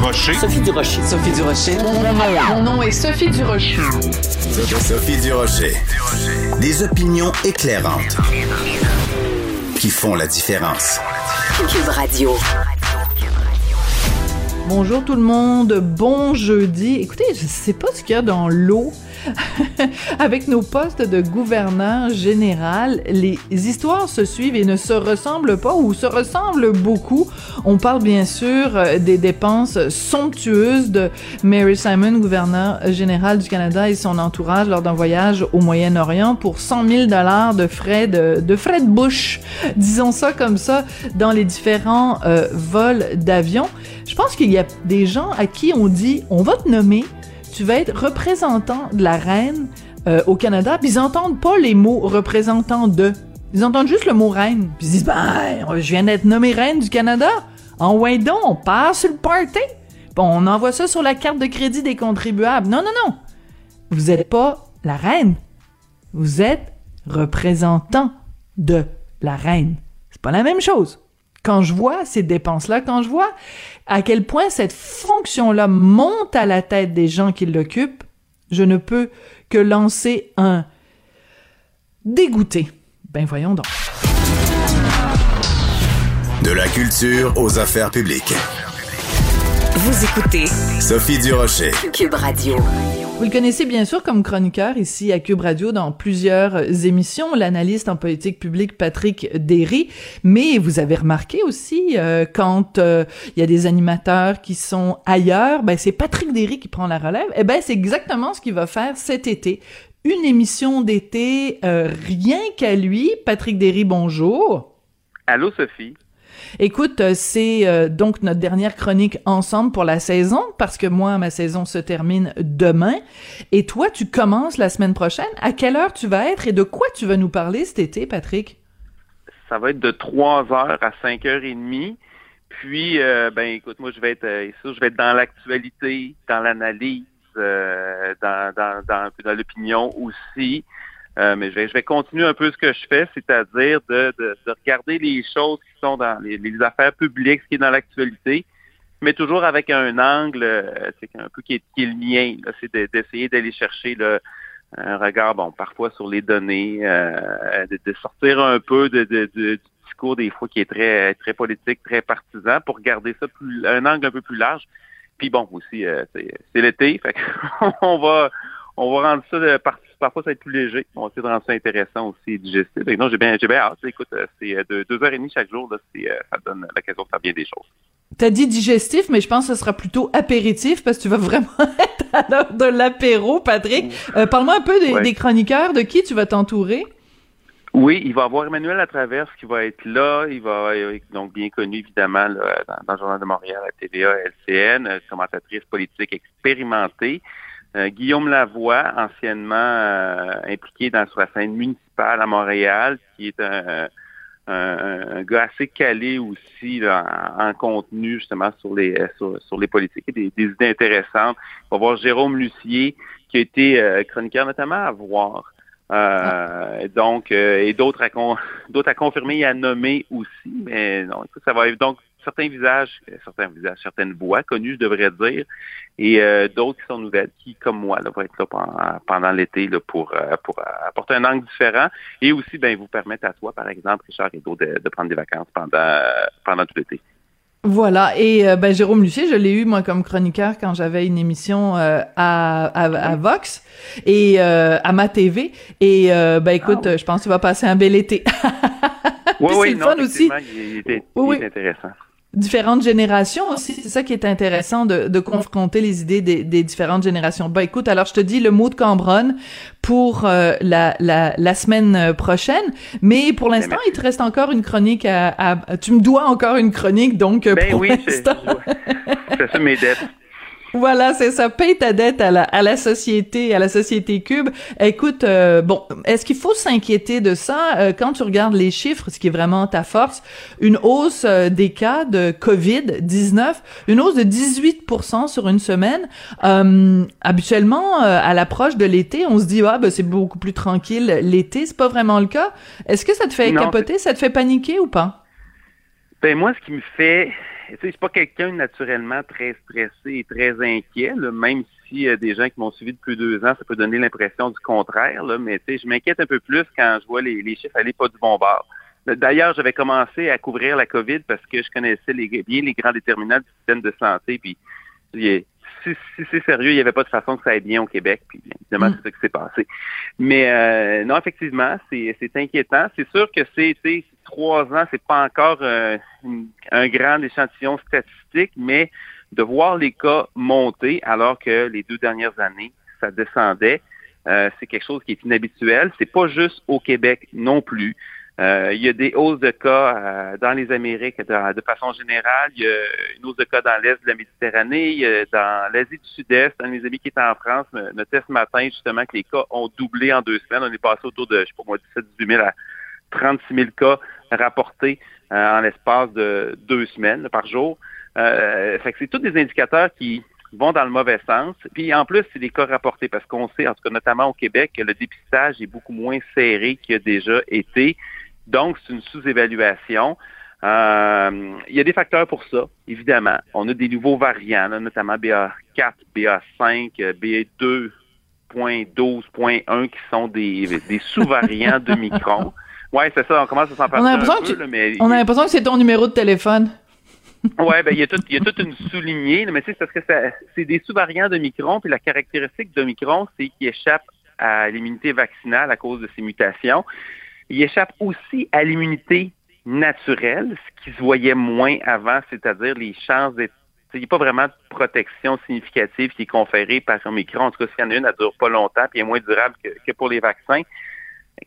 Durocher. Sophie Durocher. Sophie Durocher. Mon nom est Sophie Durocher. Sophie Durocher. Des opinions éclairantes qui font la différence. Cube Radio. Bonjour tout le monde, bon jeudi. Écoutez, je sais pas ce qu'il y a dans l'eau. Avec nos postes de gouverneur général, les histoires se suivent et ne se ressemblent pas ou se ressemblent beaucoup. On parle bien sûr euh, des dépenses somptueuses de Mary Simon, gouverneur général du Canada et son entourage lors d'un voyage au Moyen-Orient pour 100 000 dollars de frais de, de frais bouche, disons ça comme ça, dans les différents euh, vols d'avion. Je pense qu'il y a des gens à qui on dit on va te nommer tu vas être représentant de la reine euh, au Canada, puis ils entendent pas les mots représentant de. Ils entendent juste le mot reine, puis ils disent ben, je viens d'être nommé reine du Canada. En ouais donc, on passe sur le party. Bon, on envoie ça sur la carte de crédit des contribuables. Non, non, non. Vous êtes pas la reine. Vous êtes représentant de la reine. C'est pas la même chose. Quand je vois ces dépenses-là, quand je vois à quel point cette fonction-là monte à la tête des gens qui l'occupent, je ne peux que lancer un dégoûté. Ben voyons donc. De la culture aux affaires publiques. Vous écoutez Sophie Durocher. Cube Radio. Vous le connaissez bien sûr comme chroniqueur ici à Cube Radio dans plusieurs émissions, l'analyste en politique publique Patrick Derry, mais vous avez remarqué aussi euh, quand euh, il y a des animateurs qui sont ailleurs, ben c'est Patrick Derry qui prend la relève. Eh ben c'est exactement ce qu'il va faire cet été. Une émission d'été euh, rien qu'à lui. Patrick Derry, bonjour. Allô Sophie. Écoute, euh, c'est euh, donc notre dernière chronique ensemble pour la saison, parce que moi, ma saison se termine demain. Et toi, tu commences la semaine prochaine. À quelle heure tu vas être et de quoi tu vas nous parler cet été, Patrick? Ça va être de 3 heures à 5 heures et demie. Puis, euh, ben écoute, moi, je vais être ici, je vais être dans l'actualité, dans l'analyse, euh, dans l'opinion aussi. Euh, mais je vais, je vais continuer un peu ce que je fais, c'est-à-dire de, de, de, regarder les choses qui sont dans les, affaires publiques, ce qui est dans l'actualité, mais toujours avec un angle euh, un peu qui est, le mien. C'est d'essayer d'aller chercher là, un regard, bon, parfois sur les données, euh, de, sortir un peu de, du discours des fois qui est très très politique, très partisan, pour garder ça plus un angle un peu plus large. Puis bon, aussi, c'est l'été, on va on va rendre ça de parfois ça va être plus léger. On va essayer de rendre ça intéressant aussi digestif. Et non, j'ai bien, j'ai bien hâte. Écoute, c'est de deux heures et demie chaque jour. Là, ça donne l'occasion de faire bien des choses. T'as dit digestif, mais je pense que ce sera plutôt apéritif parce que tu vas vraiment être à l'heure de l'apéro, Patrick. Euh, Parle-moi un peu des, ouais. des, chroniqueurs, de qui tu vas t'entourer? Oui, il va y avoir Emmanuel Latraverse qui va être là. Il va donc bien connu évidemment là, dans, dans, le Journal de Montréal, à TVA, LCN, commentatrice politique expérimentée. Euh, Guillaume Lavoie, anciennement euh, impliqué dans sur la scène municipale à Montréal, qui est un, un, un gars assez calé aussi là, en, en, contenu justement sur les sur, sur les politiques et des, des, idées intéressantes. On va voir Jérôme Lucier, qui a été euh, chroniqueur notamment à voir. Euh, donc, et d'autres à, d'autres à confirmer et à nommer aussi. Mais non, ça va donc certains visages, certains visages, certaines voix connues, je devrais dire, et euh, d'autres qui sont nouvelles, qui, comme moi, là, vont être là pendant, pendant l'été là, pour, euh, pour apporter un angle différent et aussi ben, vous permettre à toi, par exemple, Richard Rideau, de, de prendre des vacances pendant, pendant tout l'été. Voilà, et euh, ben Jérôme Lucier, je l'ai eu moi comme chroniqueur quand j'avais une émission euh, à, à, à, Vox et euh, à ma TV. Et ben écoute, ah, oui. je pense que tu vas passer un bel été. oui, oui, non, fun aussi. Il était, oui, il intéressant différentes générations aussi. C'est ça qui est intéressant de, de confronter les idées des, des, différentes générations. Bah écoute, alors je te dis le mot de Cambronne pour euh, la, la, la, semaine prochaine, mais pour l'instant, il te reste encore une chronique à, à, Tu me dois encore une chronique, donc ben pour oui, l'instant... Je, J'assume mes dettes. Voilà, c'est ça. Paye ta dette à la, à la société, à la société Cube. Écoute, euh, bon, est-ce qu'il faut s'inquiéter de ça? Euh, quand tu regardes les chiffres, ce qui est vraiment ta force, une hausse euh, des cas de Covid-19, une hausse de 18% sur une semaine. habituellement, à l'approche de l'été, on se dit ah ben c'est beaucoup plus tranquille l'été. C'est pas vraiment le cas. Est-ce que ça te fait capoter, ça te fait paniquer ou pas? Ben moi, ce qui me fait suis pas quelqu'un naturellement très stressé et très inquiet, même si euh, des gens qui m'ont suivi depuis deux ans, ça peut donner l'impression du contraire, là, mais je m'inquiète un peu plus quand je vois les, chiffres aller pas du bon bord. D'ailleurs, j'avais commencé à couvrir la COVID parce que je connaissais les, bien les grands déterminants du système de santé, puis si, c'est sérieux, il n'y avait pas de façon que ça aille bien au Québec. Puis évidemment, mm. c'est ça qui s'est passé. Mais euh, non, effectivement, c'est inquiétant. C'est sûr que c'est trois ans, c'est pas encore euh, un grand échantillon statistique, mais de voir les cas monter alors que les deux dernières années, ça descendait, euh, c'est quelque chose qui est inhabituel. C'est pas juste au Québec non plus. Euh, il y a des hausses de cas euh, dans les Amériques de, façon générale. Il y a une hausse de cas dans l'Est de la Méditerranée, dans l'Asie du Sud-Est. Un de mes amis qui est en France me notait ce matin justement que les cas ont doublé en deux semaines. On est passé autour de, je sais pas moi, 17 18 000 à 36 000 cas rapportés euh, en l'espace de deux semaines par jour. fait que c'est tous des indicateurs qui vont dans le mauvais sens. Puis en plus, c'est des cas rapportés parce qu'on sait, en tout cas notamment au Québec, que le dépistage est beaucoup moins serré qu'il a déjà été. Donc, c'est une sous-évaluation. Euh, il y a des facteurs pour ça, évidemment. On a des nouveaux variants, notamment BA4, BA5, BA2.12.1 qui sont des, sous-variants de Micron. Oui, c'est ça, on commence à s'en parler un peu. mais on a l'impression que c'est ton numéro de téléphone. oui, ben, il y, a tout, il y a toute une soulignée, mais c'est parce que c'est des sous-variants de Micron, puis la caractéristique de Micron, c'est qu'il échappe à l'immunité vaccinale à cause de ses mutations. Il échappe aussi à l'immunité naturelle, ce qui se voyait moins avant, c'est-à-dire les chances d'être il n'y a pas vraiment de protection significative qui est conférée par Omicron. En tout cas, s'il y en a une, elle ne dure pas longtemps et est moins durable que, pour les vaccins.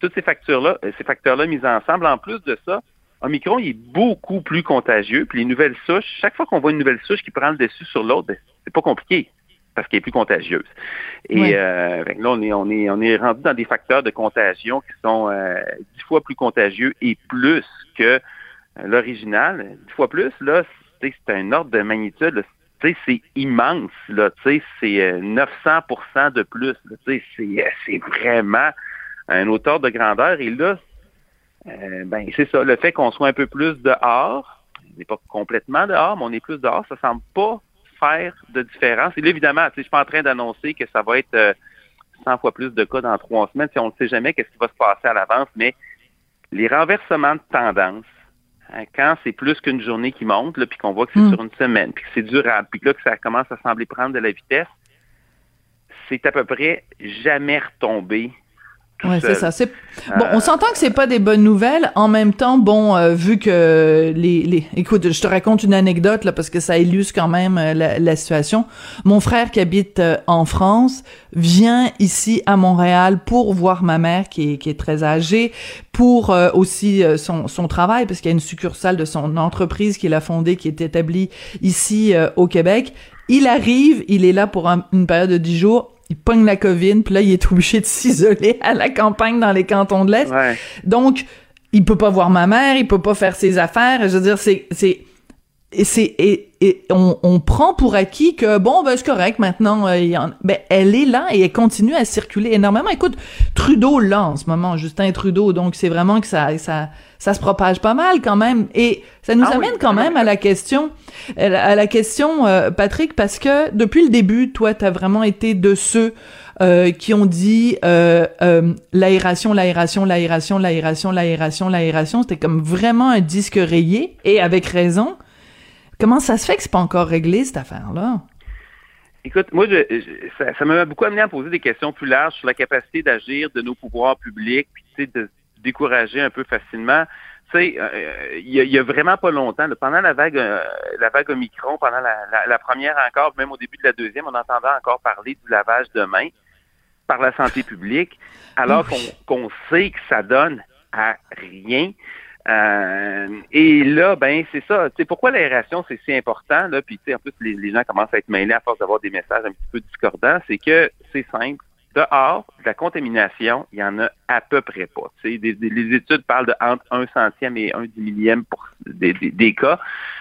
Toutes ces facteurs-là, ces facteurs-là mis ensemble, en plus de ça, Omicron il est beaucoup plus contagieux. Puis les nouvelles souches, chaque fois qu'on voit une nouvelle souche qui prend le dessus sur l'autre, ben, c'est pas compliqué parce qu'elle est plus contagieuse. Et euh, là, on est, on est, on est rendu dans des facteurs de contagion qui sont euh, dix fois plus contagieux et plus que euh, l'original. Dix fois plus, là, c'est un ordre de magnitude. C'est immense, là, c'est 900% de plus. C'est vraiment un auteur de grandeur. Et là, ben c'est ça, le fait qu'on soit un peu plus dehors, on n'est pas complètement dehors, mais on est plus dehors, ça semble pas faire de différence. Et là, évidemment, je suis pas en train d'annoncer que ça va être 100 euh, fois plus de cas dans trois semaines. Si on ne sait jamais qu'est-ce qui va se passer à l'avance, mais les renversements de tendance, hein, quand c'est plus qu'une journée qui monte, puis qu'on voit que c'est hmm. sur une semaine, puis que c'est durable, puis là que ça commence à sembler prendre de la vitesse, c'est à peu près jamais retombé Ouais, c'est ça. C'est bon. On s'entend que c'est pas des bonnes nouvelles. En même temps, bon, euh, vu que les, les, écoute, je te raconte une anecdote là parce que ça illustre quand même euh, la, situation. Mon frère qui habite euh, en France vient ici à Montréal pour voir ma mère qui est, qui est très âgée, pour aussi son, son travail parce qu'il y a une succursale de son entreprise qu'il a fondée qui est établie ici au Québec. Il arrive, il est là pour une période de dix jours il pogne la COVID, puis là, il est obligé de s'isoler à la campagne dans les cantons de l'Est. Donc, il peut pas voir ma mère, il peut pas faire ses affaires. Je veux dire, c'est, c'est, et c'est, et, et on, on, prend pour acquis que bon, ben c'est correct maintenant. Euh, y en, ben elle est là et elle continue à circuler énormément. Écoute, Trudeau là en ce moment, Justin Trudeau, donc c'est vraiment que ça, ça, ça se propage pas mal quand même. Et ça nous ah amène quand même à la question, à la question, euh, Patrick, parce que depuis le début, toi, tu as vraiment été de ceux euh, qui ont dit euh, euh, l'aération, l'aération, l'aération, l'aération, l'aération, l'aération. C'était comme vraiment un disque rayé, et avec raison. Comment ça se fait que c'est pas encore réglé, cette affaire-là? Écoute, moi, je, ça m'a beaucoup amené à poser des questions plus larges sur la capacité d'agir de nos pouvoirs publics, puis de décourager un peu facilement. Tu sais, euh, il y, a vraiment pas longtemps, pendant la vague, euh, la vague Omicron, pendant la, première encore, même au début de la deuxième, on entendait encore parler du lavage de mains par la santé publique, alors qu'on sait que ça donne à rien. Euh, et là, ben c'est ça. Tu sais, pourquoi l'aération c'est si important là? Puis tu sais, en plus les, gens commencent à être mêlés à force d'avoir des messages un petit peu discordants. C'est que c'est simple. Dehors, la contamination, il y en a à peu près pas. Les études parlent de entre un centième et un dix millième des, cas.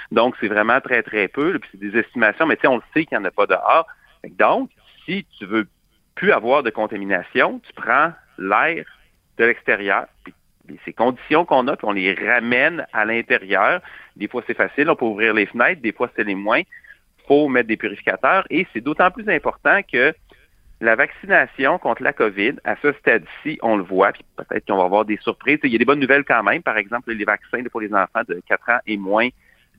Donc c'est vraiment très très peu. C'est des estimations, mais on le sait qu'il n'y en a pas dehors. Donc, si tu veux plus avoir de contamination, tu prends l'air de l'extérieur, puis ces conditions qu'on a, qu'on les ramène à l'intérieur. Des fois, c'est facile, on peut ouvrir les fenêtres, des fois, c'est les moins. Il faut mettre des purificateurs et c'est d'autant plus important que la vaccination contre la COVID, à ce stade-ci, on le voit, puis peut-être qu'on va avoir des surprises. Il y a des bonnes nouvelles quand même. Par exemple, les vaccins pour les enfants de 4 ans et moins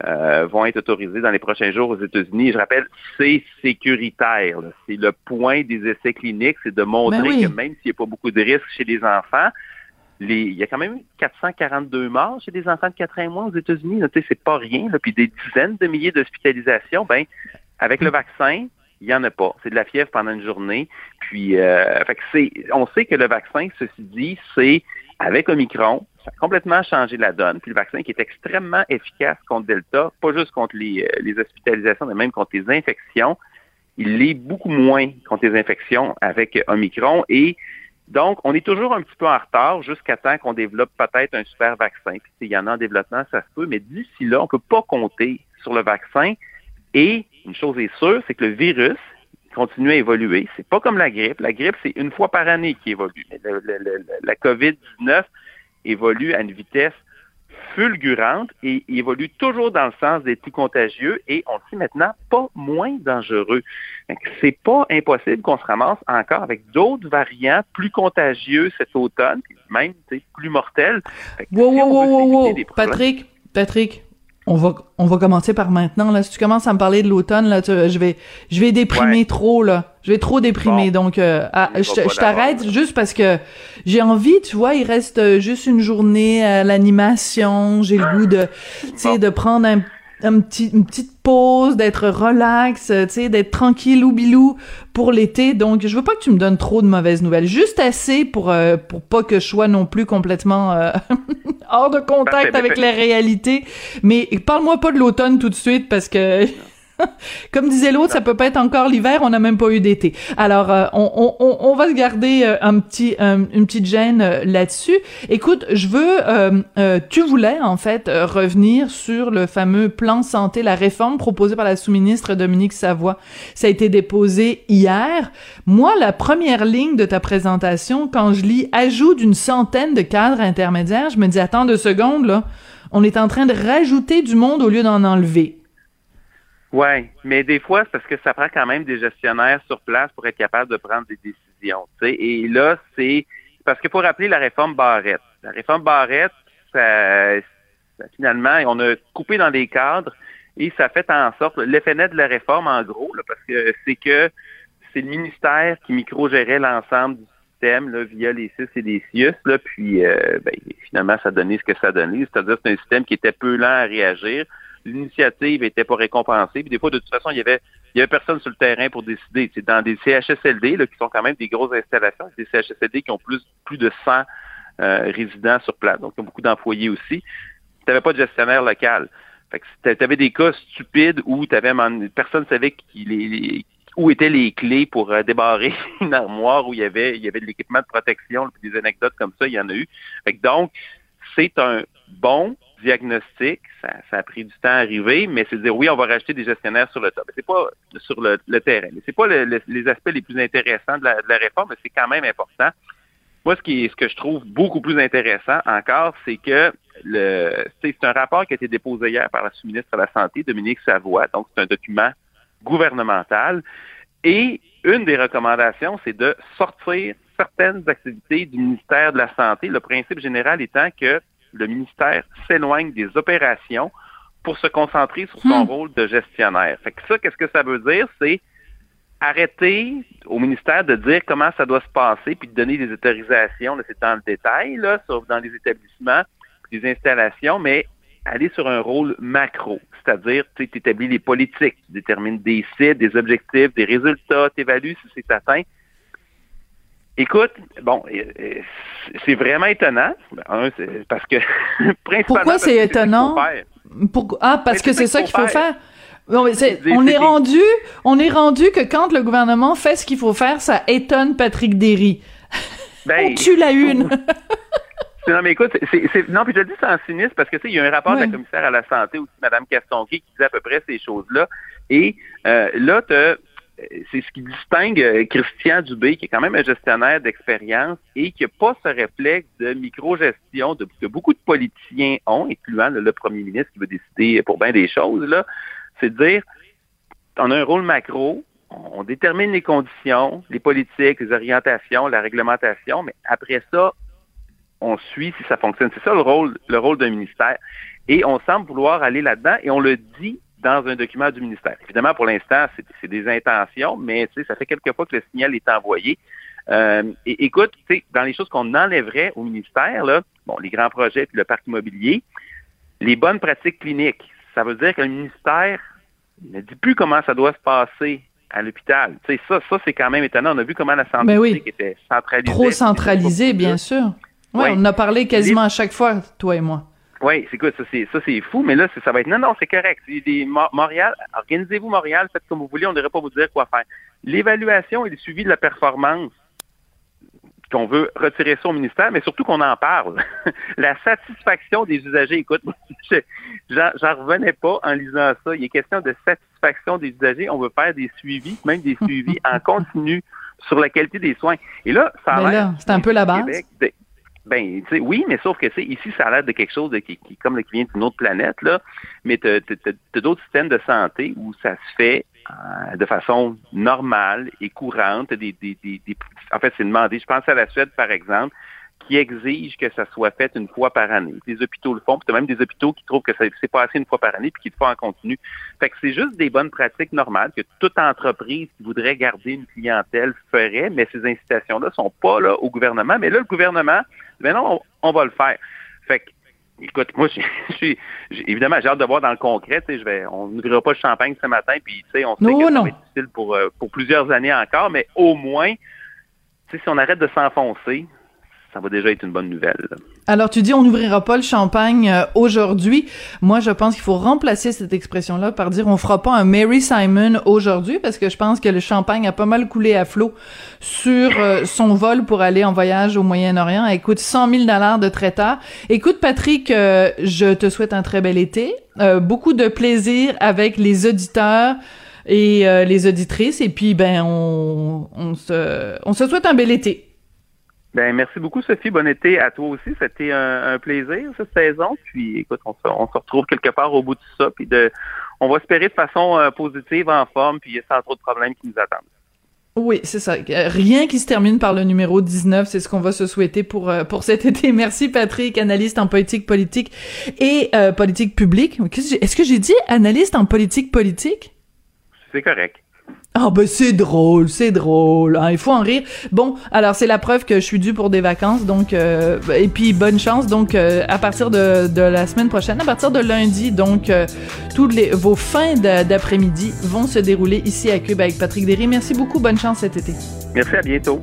euh, vont être autorisés dans les prochains jours aux États-Unis. Je rappelle, c'est sécuritaire. C'est le point des essais cliniques, c'est de montrer ben que même s'il n'y a pas beaucoup de risques chez les enfants, il y a quand même 442 morts chez des enfants de 4 ans et moins aux États-Unis. C'est pas rien. Là, puis des dizaines de milliers d'hospitalisations. Ben, avec le vaccin, il n'y en a pas. C'est de la fièvre pendant une journée. Puis, euh, fait que c'est, on sait que le vaccin, ceci dit, c'est avec Omicron, ça a complètement changé la donne. Puis le vaccin qui est extrêmement efficace contre Delta, pas juste contre les, euh, hospitalisations, mais même contre les infections. Il l'est beaucoup moins contre les infections avec Omicron. Et donc, on est toujours un petit peu en retard jusqu'à temps qu'on développe peut-être un super vaccin. Puis s'il y en a en développement, ça se peut, mais d'ici là, on ne peut pas compter sur le vaccin. Et une chose est sûre, c'est que le virus continue à évoluer. C'est pas comme la grippe. La grippe, c'est une fois par année qui évolue. la COVID-19 évolue à une vitesse fulgurante et évolue toujours dans le sens des plus contagieux et on le sait maintenant pas moins dangereux. C'est pas impossible qu'on se ramasse encore avec d'autres variants plus contagieux cet automne, même plus mortels. Wow, wow, wow, wow, Patrick, Patrick, on va on va commencer par maintenant là. Si tu commences à me parler de l'automne là je vais je vais déprimer trop là. Je vais trop déprimer. Donc euh, ah, je, t'arrête juste parce que j'ai envie tu vois il reste euh, juste une journée à l'animation. J'ai le goût de tu sais de prendre un un petit, une petite pause, d'être relax, tu sais, d'être tranquille ou bilou pour l'été. Donc, je veux pas que tu me donnes trop de mauvaises nouvelles. Juste assez pour euh, pour pas que je sois non plus complètement euh, hors de contact avec les réalités. Mais parle-moi pas de l'automne tout de suite parce que Comme disait l'autre, ça peut pas être encore l'hiver, on n'a même pas eu d'été. Alors, euh, on, on, on, va se garder euh, un petit, une petite gêne euh, là-dessus. Écoute, je veux, tu voulais en fait revenir sur le fameux plan santé, la réforme proposée par la sous-ministre Dominique Savoie. Ça a été déposé hier. Moi, la première ligne de ta présentation, quand je lis ajout d'une centaine de cadres intermédiaires, je me dis attends deux secondes là. On est en train de rajouter du monde au lieu d'en enlever. Oui, mais des fois, c'est parce que ça prend quand même des gestionnaires sur place pour être capable de prendre des décisions. sais. Et là, c'est parce qu'il faut rappeler la réforme Barrette. La réforme Barrette, ça, finalement, on a coupé dans des cadres et ça fait en sorte, l'effet net de la réforme, en gros, là, parce que c'est que c'est le ministère qui micro-gérait l'ensemble du système là, via les CIS et les CIUS, là, puis euh, ben, finalement, ça donnait ce que ça donnait. C'est-à-dire c'est un système qui était peu lent à réagir l'initiative n'était pas récompensée. Puis des fois, de toute façon, il y avait, il y avait personne sur le terrain pour décider. C'est dans des CHSLD, là, qui sont quand même des grosses installations, des CHSLD qui ont plus, plus de 100 euh, résidents sur place, donc qui ont beaucoup d'employés aussi. Tu n'avais pas de gestionnaire local. Fait que tu avais des cas stupides où t'avais personne ne savait qui où étaient les clés pour euh, débarrer une armoire où il y avait il y avait de l'équipement de protection, des anecdotes comme ça, il y en a eu. Fait que donc, c'est un bon diagnostic, ça, a pris du temps à arriver, mais c'est de dire oui, on va rajouter des gestionnaires sur le top. C'est pas sur le, terrain. C'est pas les aspects les plus intéressants de la, réforme, mais c'est quand même important. Moi, ce qui ce que je trouve beaucoup plus intéressant encore, c'est que le c'est un rapport qui a été déposé hier par la sous-ministre de la Santé, Dominique Savoie. Donc, c'est un document gouvernemental. Et une des recommandations, c'est de sortir certaines activités du ministère de la Santé. Le principe général étant que le ministère s'éloigne des opérations pour se concentrer sur son hmm. rôle de gestionnaire. Fait que ça, qu'est-ce que ça veut dire? C'est arrêter au ministère de dire comment ça doit se passer, puis de donner des autorisations, c'est dans le détail, là, sauf dans les établissements, les installations, mais aller sur un rôle macro, c'est-à-dire tu établis les politiques, tu détermines des sites, des objectifs, des résultats, tu évalues si c'est atteint. Écoute, bon, c'est vraiment étonnant. parce que Pourquoi c'est étonnant? Ah, parce que c'est ça qu'il faut faire. on est rendu, on est rendu que quand le gouvernement fait ce qu'il faut faire, ça étonne Patrick Derry. Ben, on tue la une. non, mais écoute, c'est, non, puis je le dis sans cynisme parce que, tu sais, il y a un rapport de la commissaire à la santé aussi, Mme Castonguay, qui disait à peu près ces choses-là. Et euh, là, c'est ce qui distingue euh, Christian Dubé, qui est quand même un gestionnaire d'expérience et qui n'a pas ce réflexe de micro-gestion que beaucoup de politiciens ont, incluant le, premier ministre qui veut décider pour bien des choses, là, c'est de dire on a un rôle macro, on détermine les conditions, les politiques, les orientations, la réglementation, mais après ça, on suit si ça fonctionne. C'est ça le rôle, le rôle d'un ministère. Et on semble vouloir aller là-dedans et on le dit dans un document du ministère. Évidemment, pour l'instant, c'est des intentions, mais ça fait quelques fois que le signal est envoyé. Euh, et écoute, dans les choses qu'on enlèverait au ministère, là, bon, les grands projets puis le parc immobilier, les bonnes pratiques cliniques, ça veut dire que le ministère ne dit plus comment ça doit se passer à l'hôpital. ça, ça c'est quand même étonnant. On a vu comment la santé ben publique était centralisée. Trop centralisée, bien sûr. Ouais, on en a parlé quasiment à chaque fois, toi et moi. Oui, c'est quoi, ça c'est ça c'est fou, mais là ça va être non non c'est correct. Des, Montréal, organisez-vous Montréal, faites comme vous voulez, on ne devrait pas vous dire quoi faire. L'évaluation et le suivi de la performance, qu'on veut retirer ça au ministère, mais surtout qu'on en parle. la satisfaction des usagers, écoute, j'en revenais pas en lisant ça. Il est question de satisfaction des usagers. On veut faire des suivis, même des suivis en continu sur la qualité des soins. Et là, ça a C'est un peu la base. Ben, tu sais, oui, mais sauf que, ici, ça a l'air de quelque chose de, qui, qui, comme qui vient d'une autre planète, là, mais tu as, d'autres systèmes de santé où ça se fait euh, de façon normale et courante. Des, des, des, en fait, c'est demandé. Je pense à la Suède, par exemple, qui exige que ça soit fait une fois par année. Les hôpitaux le font, puis même des hôpitaux qui trouvent que c'est pas assez une fois par année, puis qui le font en continu. Fait que c'est juste des bonnes pratiques normales que toute entreprise qui voudrait garder une clientèle ferait, mais ces incitations-là sont pas là au gouvernement. Mais là, le gouvernement, ben non, on, va le faire. Fait que Écoute, moi, je suis évidemment, j'ai hâte de voir dans le concret. Je vais, on n'ouvrira pas le champagne ce matin, puis tu sais, on sait que ça va être difficile pour, euh, pour plusieurs années encore, mais au moins, si on arrête de s'enfoncer, ça va déjà être une bonne nouvelle. Alors tu dis on n'ouvrira pas le champagne euh, aujourd'hui. Moi je pense qu'il faut remplacer cette expression-là par dire on fera pas un Mary Simon aujourd'hui parce que je pense que le champagne a pas mal coulé à flot sur euh, son vol pour aller en voyage au Moyen-Orient. Elle coûte 100 000 dollars de traiteur. Écoute Patrick, euh, je te souhaite un très bel été, beaucoup de plaisir avec les auditeurs et les auditrices et puis ben on, on se on se souhaite un bel été. Ben, merci beaucoup, Sophie. Bon été à toi aussi. C'était un, plaisir, cette saison. Puis, écoute, on se, retrouve quelque part au bout de ça. Puis, de, on va espérer de façon euh, positive, en forme, puis sans trop de problèmes qui nous attendent. Oui, c'est ça. Rien qui se termine par le numéro 19, c'est ce qu'on va se souhaiter pour euh, pour cet été. Merci Patrick, analyste en politique politique et euh, politique publique. Est-ce que j'ai dit analyste en politique politique? C'est correct. Ah ben c'est drôle, c'est drôle, hein, il faut en rire. Bon, alors c'est la preuve que je suis due pour des vacances, donc euh, et puis bonne chance. Donc euh, à partir de, la semaine prochaine, à partir de lundi, donc euh, toutes les vos fins d'après-midi vont se dérouler ici à Cube avec Patrick Derry. Merci beaucoup, bonne chance cet été. Merci, à bientôt.